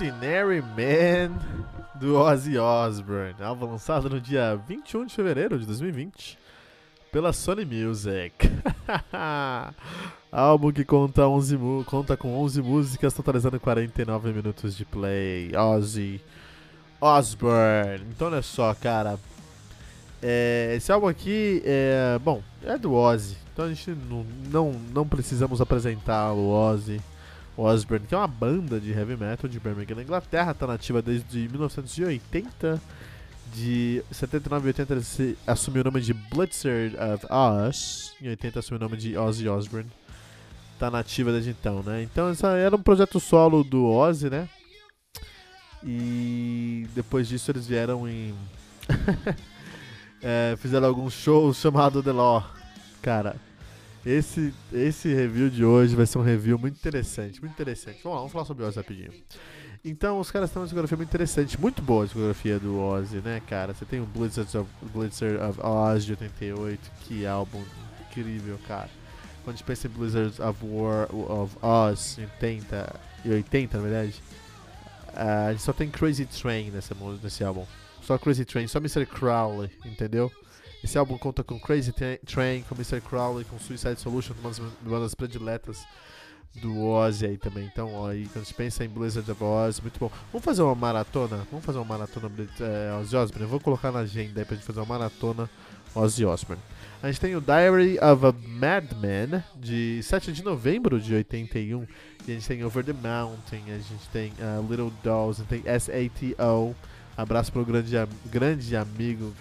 Ordinary Man do Ozzy Osbourne, álbum lançado no dia 21 de fevereiro de 2020 pela Sony Music. álbum que conta, 11 conta com 11 músicas, totalizando 49 minutos de play. Ozzy Osbourne. Então olha só, cara. É, esse álbum aqui é. Bom, é do Ozzy. Então a gente não, não, não precisamos apresentar o Ozzy Osbourne, que é uma banda de heavy metal de Birmingham, na Inglaterra, está nativa desde 1980. De 79 e 80 ele assumiu o nome de Blitzer of Us. Em 80 assumiu o nome de Ozzy Osbourne. Tá nativa desde então, né? Então essa era um projeto solo do Ozzy, né? E depois disso eles vieram em. é, fizeram alguns shows chamado The Law. Cara, esse, esse review de hoje vai ser um review muito interessante, muito interessante. Vamos lá, vamos falar sobre o Ozzy rapidinho. Então, os caras têm uma discografia muito interessante, muito boa a discografia do Ozzy, né, cara? Você tem o Blizzard of, Blizzard of Oz de 88, que álbum incrível, cara. Quando a gente pensa em Blizzard of War of Oz 80 e 80, na verdade, a gente só tem Crazy Train nesse álbum. Só Crazy Train, só Mr. Crowley, entendeu? Esse álbum conta com Crazy Train, com Mr. Crowley, com Suicide Solution, uma das, uma das prediletas do Ozzy aí também. Então, ó, aí, quando a gente pensa em Blizzard of Oz, muito bom. Vamos fazer uma maratona? Vamos fazer uma maratona é, Ozzy Osbourne? Eu vou colocar na agenda aí pra gente fazer uma maratona Ozzy Osbourne. A gente tem o Diary of a Madman, de 7 de novembro de 81. E a gente tem Over the Mountain, a gente tem uh, Little Dolls, a gente tem SATO. Abraço pro grande, grande amigo,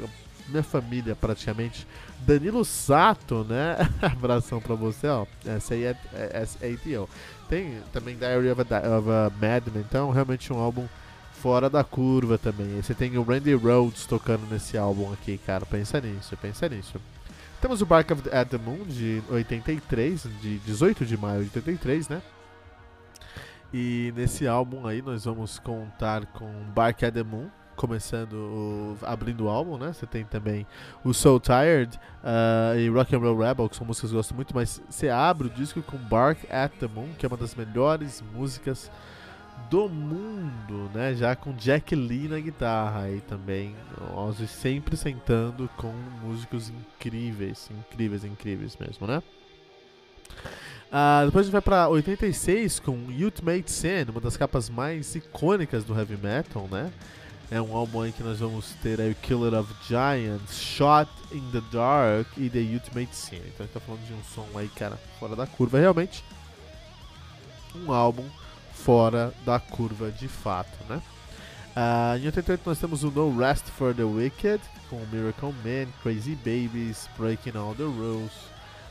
minha família praticamente. Danilo Sato, né? Abração pra você, ó. Aí é, é, é. Tem também Diary of a, of a Madman, então realmente um álbum fora da curva também. E você tem o Randy Rhodes tocando nesse álbum aqui, cara. Pensa nisso, pensa nisso. Temos o Bark of the, the Moon de 83, de 18 de maio de 83, né? E nesse álbum aí nós vamos contar com Bark at the Moon, começando, o, abrindo o álbum, né? Você tem também o So Tired uh, e Rock and Roll Rebel, que são músicas que eu gosto muito, mas você abre o disco com Bark at the Moon, que é uma das melhores músicas do mundo, né? Já com Jack Lee na guitarra aí também. Ozzy sempre sentando com músicos incríveis, incríveis, incríveis mesmo, né? Uh, depois a gente vai pra 86 com Ultimate Sin, uma das capas mais icônicas do heavy metal, né? É um álbum aí que nós vamos ter aí o Killer of Giants, Shot in the Dark e The Ultimate Sin. Então a gente tá falando de um som aí, cara, fora da curva, realmente. Um álbum fora da curva de fato, né? Uh, em 88 nós temos o No Rest for the Wicked, com Miracle Man, Crazy Babies, Breaking All the Rules,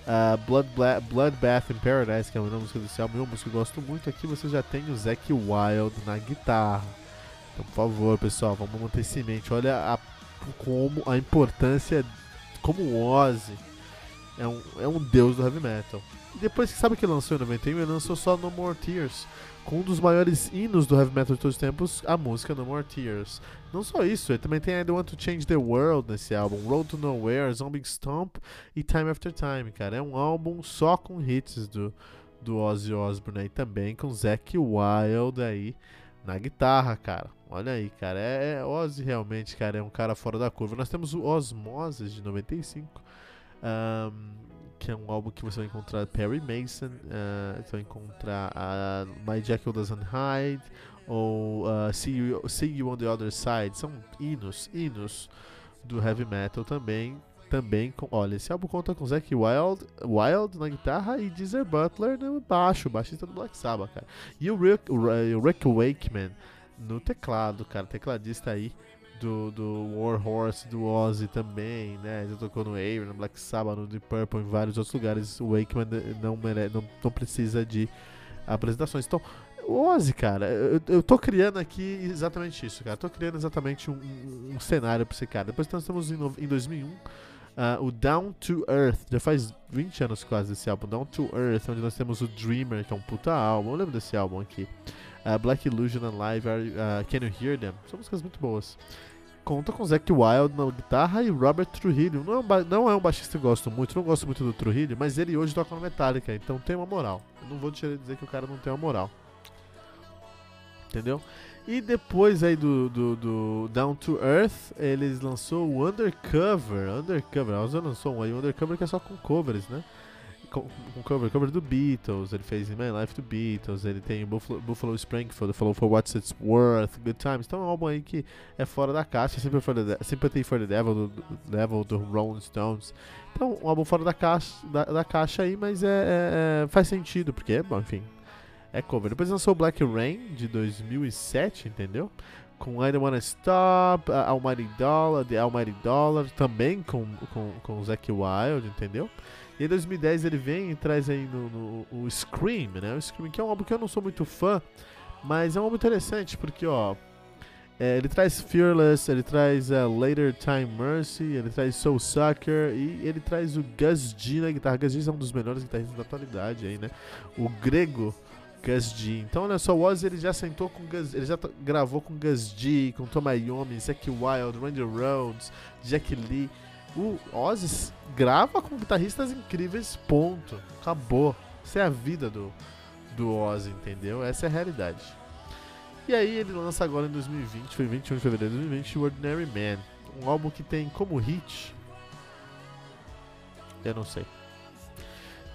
uh, Blood Bla Bloodbath in Paradise, que é uma música desse álbum, uma música que eu gosto muito. Aqui você já tem o Zack Wild na guitarra. Então, por favor, pessoal, vamos manter isso mente. Olha a, como a importância, como o Ozzy é um, é um deus do heavy metal. E depois, sabe que lançou em 91? Ele lançou só No More Tears, com um dos maiores hinos do heavy metal de todos os tempos, a música No More Tears. Não só isso, ele também tem I Don't Want to Change the World nesse álbum, Road to Nowhere, Zombie Stomp e Time After Time, cara. É um álbum só com hits do, do Ozzy Osbourne aí também, com Zack Wild aí na guitarra, cara. Olha aí, cara. É, é, Ozzy realmente, cara, é um cara fora da curva. Nós temos o Osmosis de 95, um, que é um álbum que você vai encontrar Perry Mason, uh, você vai encontrar uh, My Jekyll Doesn't Hide, ou uh, See, you, See You on the Other Side. São hinos, hinos do heavy metal também. Também com, olha, esse álbum conta com Zack Wild, Wild na guitarra e Deezer Butler no baixo, baixista do Black Sabbath, cara. E o Rick, o Rick Wakeman no teclado, cara. Tecladista aí do, do War Horse, do Ozzy também, né? Ele tocou no Air, no Black Sabbath, no Deep Purple, em vários outros lugares. O Wakeman não, mere não, não precisa de apresentações. Então, Ozzy, cara, eu, eu tô criando aqui exatamente isso, cara. Tô criando exatamente um, um, um cenário pra esse cara. Depois nós estamos em, em 2001, uh, o Down to Earth. Já faz 20 anos quase esse álbum. Down to Earth, onde nós temos o Dreamer, que é um puta álbum. Eu lembro desse álbum aqui. Uh, Black Illusion and Live, uh, Can You Hear Them? São músicas muito boas. Conta com Zack Wild na guitarra e Robert Trujillo. Não é, um não é um baixista que eu gosto muito, não gosto muito do Trujillo, mas ele hoje toca no Metallica, então tem uma moral. Eu não vou dizer que o cara não tem uma moral entendeu? E depois aí do, do, do, Down to Earth, eles lançou o Undercover. Undercover, Ozzy lançou um aí, Undercover que é só com covers, né? Com, cover, cover do Beatles, ele fez In My Life do Beatles, ele tem Buffalo, Buffalo Springfield, falou For What's It's Worth, Good Times. Então é um álbum aí que é fora da caixa, sempre for the, Sympathy for the Devil do, do, Devil, do Rolling Stones. Então, um álbum fora da caixa, da, da caixa aí, mas é, é, é faz sentido, porque, bom, enfim, é cover. Depois lançou Black Rain de 2007, entendeu? Com I Don't Wanna Stop, Almighty Dollar, The Almighty Dollar, também com, com, com Zack Wild, entendeu? E em 2010 ele vem e traz aí no, no, o Scream, né? O Scream, que é um álbum que eu não sou muito fã, mas é um álbum interessante, porque, ó, é, ele traz Fearless, ele traz uh, Later Time Mercy, ele traz Soul Sucker e ele traz o Gus G na guitarra. Gus G é um dos melhores guitarristas da atualidade aí, né? O grego Gus G. Então, olha só, o Ozzy ele já sentou com Gus, ele já gravou com Gus G, com Tom Iommi, Zack Wild, Randy Rhodes, Jack Lee. O Ozzy grava com guitarristas incríveis, ponto. Acabou. Essa é a vida do, do Ozzy, entendeu? Essa é a realidade. E aí ele lança agora em 2020, foi 21 de fevereiro de 2020, o Ordinary Man. Um álbum que tem como hit... Eu não sei.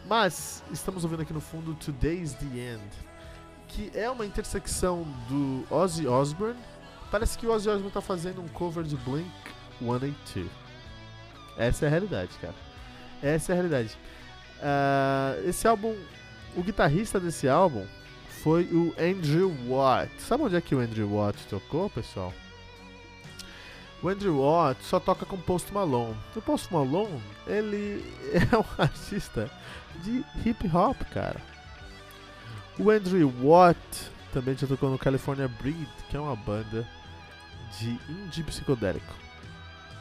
Mas estamos ouvindo aqui no fundo Today's the End, que é uma intersecção do Ozzy Osbourne. Parece que o Ozzy Osbourne está fazendo um cover de Blink 182. Essa é a realidade, cara. Essa é a realidade. Uh, esse álbum, o guitarrista desse álbum foi o Andrew Watt. Sabe onde é que o Andrew Watt tocou, pessoal? O Andrew Watt só toca com Post Malone. O Post Malone, ele é um artista de hip hop, cara. O Andrew Watt também já tocou no California Breed, que é uma banda de indie psicodélico.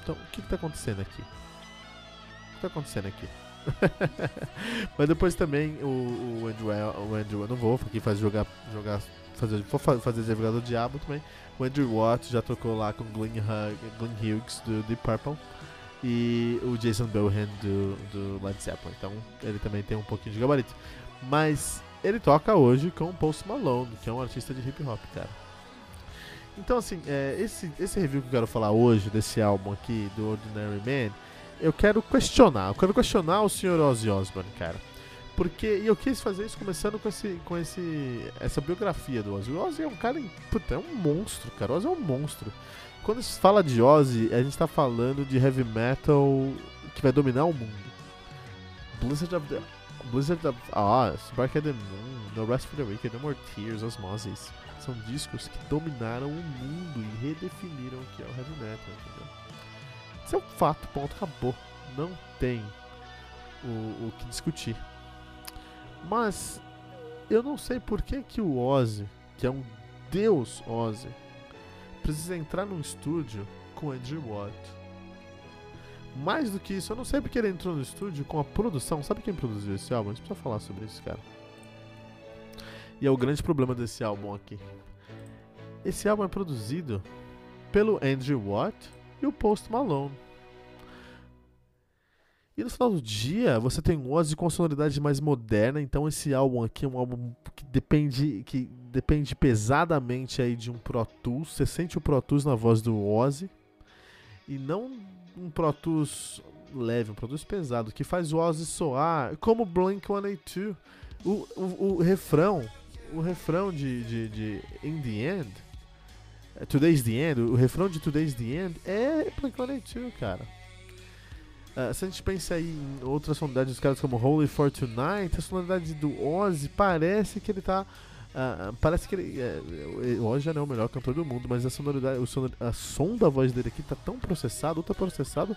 Então, o que está acontecendo aqui? O que está acontecendo aqui? Mas depois também o, o Andrew, o Andrew, eu não vou aqui fazer jogar, jogar fazer, vou fazer jogador do diabo também. O Andrew Watt já tocou lá com Glenn, Glenn Hughes do Deep Purple e o Jason Bohan do, do Led Zeppelin. Então ele também tem um pouquinho de gabarito. Mas ele toca hoje com o Post Malone, que é um artista de hip hop, cara. Então, assim, é, esse, esse review que eu quero falar hoje, desse álbum aqui, do Ordinary Man, eu quero questionar. Eu quero questionar o Sr. Ozzy Osbourne, cara. Porque e eu quis fazer isso começando com, esse, com esse, essa biografia do Ozzy. O Ozzy é um cara, puta, é um monstro, cara. O Ozzy é um monstro. Quando se fala de Ozzy, a gente está falando de heavy metal que vai dominar o mundo. Blizzard of the Blizzard of Oz, Bark at the Moon, No Rest for the Wicked, No More Tears, Osmosis. São discos que dominaram o mundo e redefiniram o que é o heavy metal, entendeu? Isso é um fato, ponto, acabou. Não tem o, o que discutir. Mas eu não sei por que, que o Ozzy, que é um deus Ozzy, precisa entrar num estúdio com Andrew Watt. Mais do que isso, eu não sei porque ele entrou no estúdio com a produção. Sabe quem produziu esse álbum? A gente precisa falar sobre isso, cara. E é o grande problema desse álbum aqui. Esse álbum é produzido pelo Andrew Watt e o Post Malone. E no final do dia, você tem Ozzy com sonoridade mais moderna, então esse álbum aqui é um álbum que depende que depende pesadamente aí de um Pro Tools. Você sente o Pro Tools na voz do Ozzy e não um Pro Tools leve, um Pro Tools pesado que faz o Ozzy soar como Blink-182. O, o, o, refrão, o refrão de, de, de In The End, é, Today's The End, o refrão de Today's The End é Blink-182, cara. Uh, se a gente pensa aí em outras sonoridades dos caras como Holy for Tonight, a sonoridade do Ozzy parece que ele tá Uh, parece que ele. É, hoje já não é o melhor cantor do mundo, mas a sonoridade, o sonor, a som da voz dele aqui tá tão processado, ultra processado,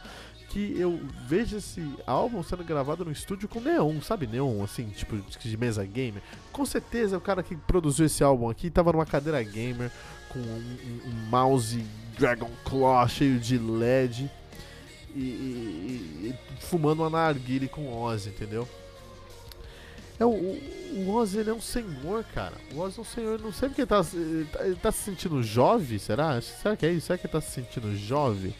que eu vejo esse álbum sendo gravado no estúdio com neon, sabe? Neon, assim, tipo de mesa gamer. Com certeza o cara que produziu esse álbum aqui tava numa cadeira gamer, com um, um, um mouse Dragon Claw cheio de LED e, e, e fumando uma narguile com Ozzy, entendeu? É, o, o Ozzy ele é um senhor, cara. O Ozzy é um senhor, não sei porque ele tá, ele tá, ele tá se sentindo jovem, será? Será que é isso? Será que ele tá se sentindo jovem?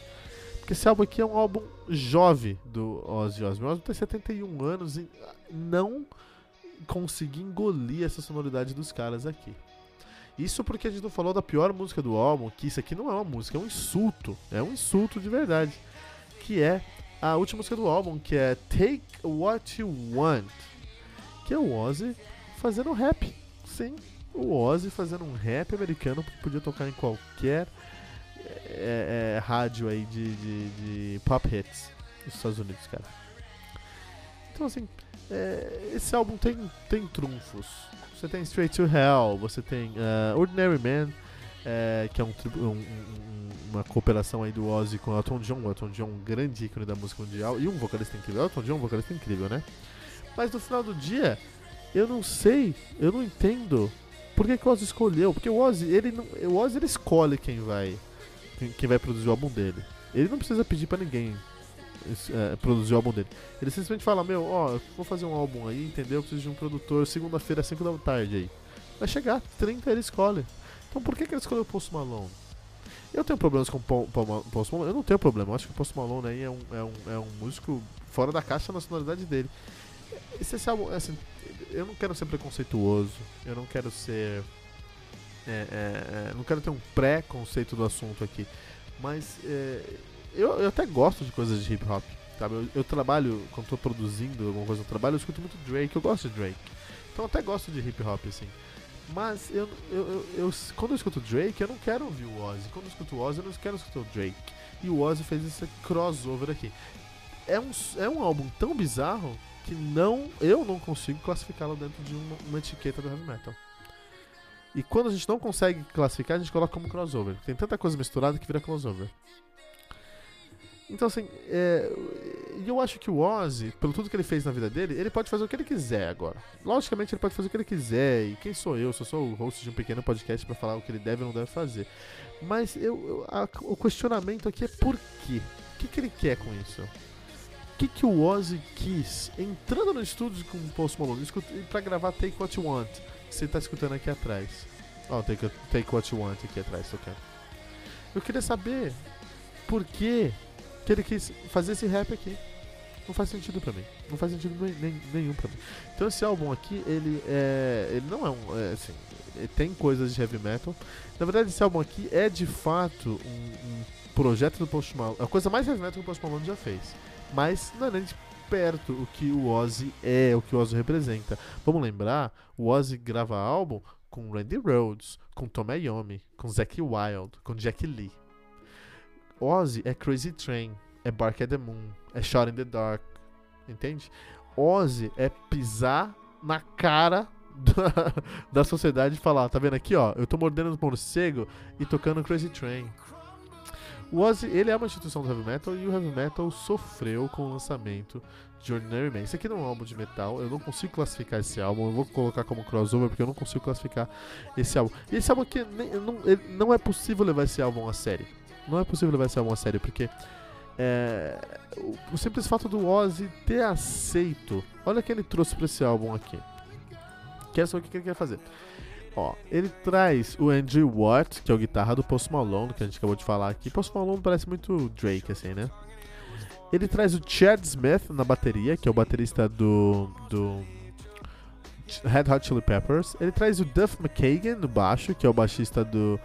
Porque esse álbum aqui é um álbum jovem do Ozzy Osbourne. O Ozzy tem 71 anos e não consegui engolir essa sonoridade dos caras aqui. Isso porque a gente não falou da pior música do álbum, que isso aqui não é uma música, é um insulto. É um insulto de verdade. Que é a última música do álbum, que é Take What You Want que é o Ozzy fazendo rap. Sim, o Ozzy fazendo um rap americano que podia tocar em qualquer é, é, rádio aí de, de, de, pop hits dos Estados Unidos, cara. Então, assim, é, esse álbum tem, tem trunfos. Você tem Straight to Hell, você tem uh, Ordinary Man, é, que é um, um, uma cooperação aí do Ozzy com o Elton John. O Elton John um grande ícone da música mundial e um vocalista incrível. Elton John é um vocalista incrível, né? Mas no final do dia, eu não sei, eu não entendo por que, que o Ozzy escolheu. Porque o Ozzy, ele não, o Ozzy ele escolhe quem vai, quem, quem vai produzir o álbum dele. Ele não precisa pedir para ninguém é, produzir o álbum dele. Ele simplesmente fala, meu, ó, vou fazer um álbum aí, entendeu? Eu preciso de um produtor segunda-feira às 5 da tarde aí. Vai chegar, 30 ele escolhe. Então por que, que ele escolheu o Post Malone? Eu tenho problemas com o Post Malone? Eu não tenho problema. Eu acho que o Post Malone aí é um, é um, é um músico fora da caixa na nacionalidade dele. Esse álbum, assim, eu não quero ser preconceituoso, eu não quero ser. É, é, é, não quero ter um pré-conceito do assunto aqui, mas é, eu, eu até gosto de coisas de hip hop, sabe? Eu, eu trabalho, quando estou produzindo alguma coisa no trabalho, eu escuto muito Drake, eu gosto de Drake, então eu até gosto de hip hop, assim. Mas eu, eu, eu, eu, quando eu escuto Drake, eu não quero ouvir o Ozzy. Quando eu escuto o Ozzy, eu não quero escutar o Drake. E o Ozzy fez esse crossover aqui. É um, é um álbum tão bizarro que não eu não consigo classificá-lo dentro de uma, uma, etiqueta do heavy metal. E quando a gente não consegue classificar, a gente coloca como crossover. Tem tanta coisa misturada que vira crossover. Então, assim, é, eu acho que o Ozzy, pelo tudo que ele fez na vida dele, ele pode fazer o que ele quiser agora. Logicamente, ele pode fazer o que ele quiser. E quem sou eu? Eu sou o host de um pequeno podcast para falar o que ele deve ou não deve fazer. Mas eu, eu a, o questionamento aqui é por quê? O que, que ele quer com isso? que, que o Ozzy quis entrando no estúdio com o Post Malone para gravar Take What You Want, que você tá escutando aqui atrás. Ó, oh, take, take What You Want aqui atrás, tocando. Eu queria saber por que, que ele quis fazer esse rap aqui. Não faz sentido pra mim. Não faz sentido nem, nenhum pra mim. Então esse álbum aqui, ele é. Ele não é um. É, assim, tem coisas de heavy metal. Na verdade, esse álbum aqui é de fato um, um projeto do Post Malone. A coisa mais heavy metal que o Post Malone já fez mas não é nem de perto o que o Ozzy é, o que o Ozzy representa. Vamos lembrar, o Ozzy grava álbum com Randy Rhodes, com Tom Iommi, com Zack Wild, com Jack Lee. Ozzy é Crazy Train, é Bark at the Moon, é Shot in the Dark, entende? Ozzy é pisar na cara da, da sociedade e falar, tá vendo aqui, ó, eu tô mordendo o morcego e tocando Crazy Train. O Ozzy, ele é uma instituição do heavy metal e o heavy metal sofreu com o lançamento de Ordinary Man. Esse aqui não é um álbum de metal, eu não consigo classificar esse álbum, eu vou colocar como crossover porque eu não consigo classificar esse álbum. E esse álbum aqui, não, não é possível levar esse álbum a sério. Não é possível levar esse álbum a sério porque é, o, simples fato do Ozzy ter aceito, olha o que ele trouxe para esse álbum aqui. Quer saber o que ele quer fazer? Ó, ele traz o Andrew Watt, que é o guitarra do Post Malone, que a gente acabou de falar aqui. Post Malone parece muito Drake, assim, né? Ele traz o Chad Smith na bateria, que é o baterista do, do Red Hot Chili Peppers. Ele traz o Duff McKagan no baixo, que é o baixista do,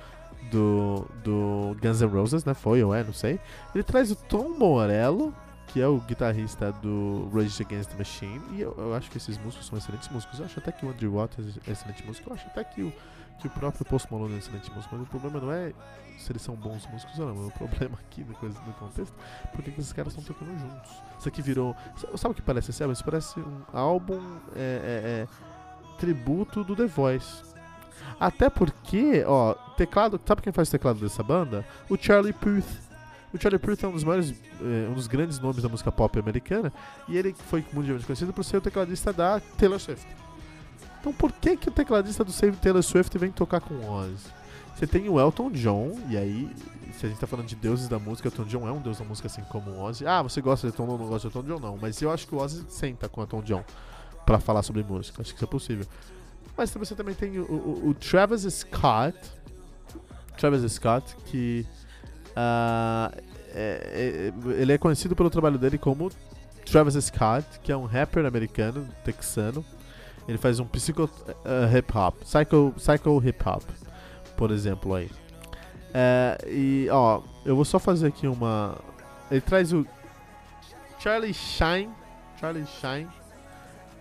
do, do Guns N' Roses, né? Foi ou é, não sei. Ele traz o Tom Morello, que é o guitarrista do Rage Against the Machine. E eu, eu, acho que esses músicos são excelentes músicos. Eu acho até que o Andrew Waters é excelente músico. Eu acho até que o, que o próprio Post Malone é excelente músico. Mas o problema não é se eles são bons músicos ou não. O problema aqui no, coisa, no contexto porque esses caras estão tocando juntos. Isso aqui virou. Sabe o que parece esse? Isso parece um álbum é, é, é, tributo do The Voice. Até porque, ó, teclado. Sabe quem faz o teclado dessa banda? O Charlie Puth. O Charlie Puth é um dos maiores, eh, um dos grandes nomes da música pop americana e ele foi mundialmente conhecido por ser o tecladista da Taylor Swift. Então por que que o tecladista do Save Taylor Swift vem tocar com Ozzy? Você tem o Elton John, e aí, se a gente tá falando de deuses da música, Elton John é um deus da música assim como o Ozzy. Ah, você gosta de Elton John, não gosta de Elton John, não. Mas eu acho que o Ozzy senta com o Elton John pra falar sobre música. Acho que isso é possível. Mas você também tem o, o, o Travis Scott. Travis Scott, que. Uh, é, é, ele é conhecido pelo trabalho dele como Travis Scott, que é um rapper americano, texano. Ele faz um psycho uh, hip hop, psycho, psycho hip hop, por exemplo aí. É, e ó, eu vou só fazer aqui uma. Ele traz o Charlie Shine, Charlie Shine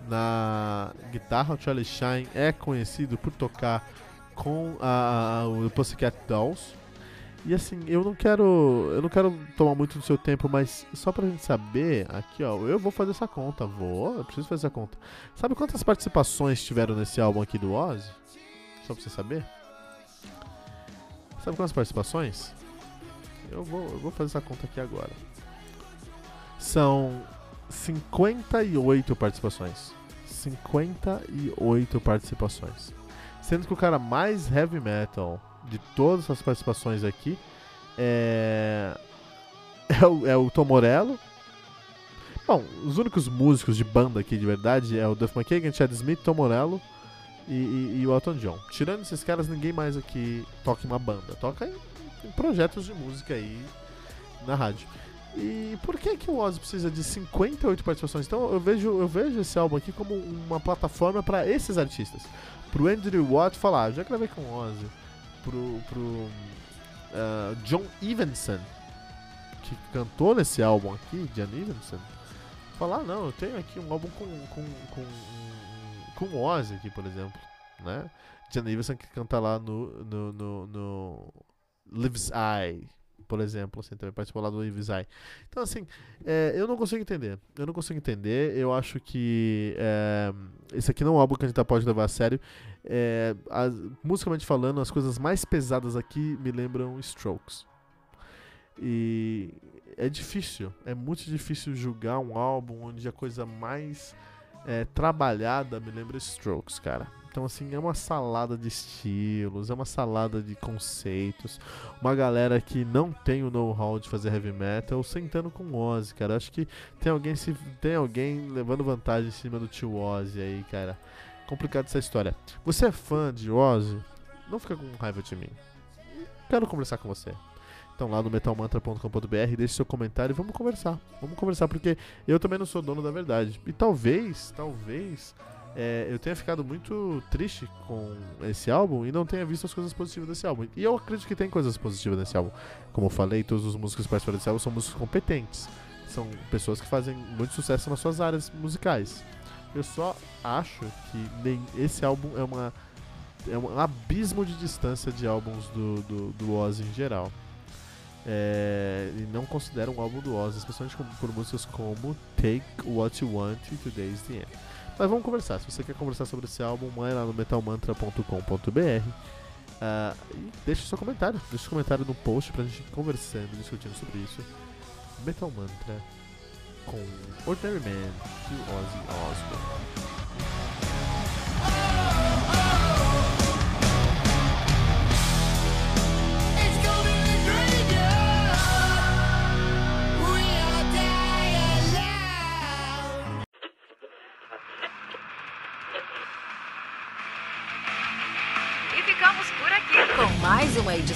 na guitarra. O Charlie Shine é conhecido por tocar com a, a, o Pussycat Dolls. E assim, eu não quero. Eu não quero tomar muito do seu tempo, mas só pra gente saber, aqui ó, eu vou fazer essa conta, vou, eu preciso fazer essa conta. Sabe quantas participações tiveram nesse álbum aqui do Ozzy? Só pra você saber? Sabe quantas participações? Eu vou, eu vou fazer essa conta aqui agora. São 58 participações. 58 participações. Sendo que o cara mais heavy metal de todas as participações aqui é. É o, é o Tom Morello. Bom, os únicos músicos de banda aqui de verdade é o Duff McKagan, Chad Smith, Tom Morello e, e, e, o Elton John. Tirando esses caras, ninguém mais aqui toca em uma banda. Toca em, em projetos de música aí na rádio. E por que que o Ozzy precisa de 58 participações? Então eu vejo, eu vejo esse álbum aqui como uma plataforma para esses artistas. Pro Andrew Watt falar, ah, já gravei com o Ozzy. Pro, pro uh, John Evenson, que cantou nesse álbum aqui, John Evenson, falar, não, eu tenho aqui um álbum com, com, com, com Ozzy aqui, por exemplo. Né? John Evenson que canta lá no, no, no, no Lives I por exemplo, assim, também participou lá do Ivisai. Então, assim, é, eu não consigo entender. Eu não consigo entender. Eu acho que é, esse aqui não é um álbum que a gente pode levar a sério. É, as, musicalmente falando, as coisas mais pesadas aqui me lembram Strokes. E é difícil, é muito difícil julgar um álbum onde a coisa mais é, trabalhada me lembra Strokes, cara. Então, assim, é uma salada de estilos, é uma salada de conceitos. Uma galera que não tem o know-how de fazer heavy metal sentando com o Ozzy, cara. Acho que tem alguém, se, tem alguém levando vantagem em cima do tio Ozzy aí, cara. Complicado essa história. Você é fã de Ozzy? Não fica com raiva de mim. Quero conversar com você. Então lá no metalmantra.com.br, deixe seu comentário e vamos conversar. Vamos conversar porque eu também não sou dono da verdade. E talvez, talvez é, eu tenha ficado muito triste com esse álbum e não tenha visto as coisas positivas desse álbum. E eu acredito que tem coisas positivas nesse álbum. Como eu falei, todos os músicos que participaram desse álbum são músicos competentes. São pessoas que fazem muito sucesso nas suas áreas musicais. Eu só acho que nem esse álbum é uma é um abismo de distância de álbuns do, do, do Ozzy em geral. É, e não considero um álbum do Ozzy, especialmente por músicas como Take What You Want e Today's the End. Mas vamos conversar. Se você quer conversar sobre esse álbum, vai lá no metalmantra.com.br uh, ah, e deixe seu comentário. Deixe seu comentário no post pra gente ir conversando, discutindo sobre isso. Metal Mantra com Ordinary Man de Ozzy Osbourne.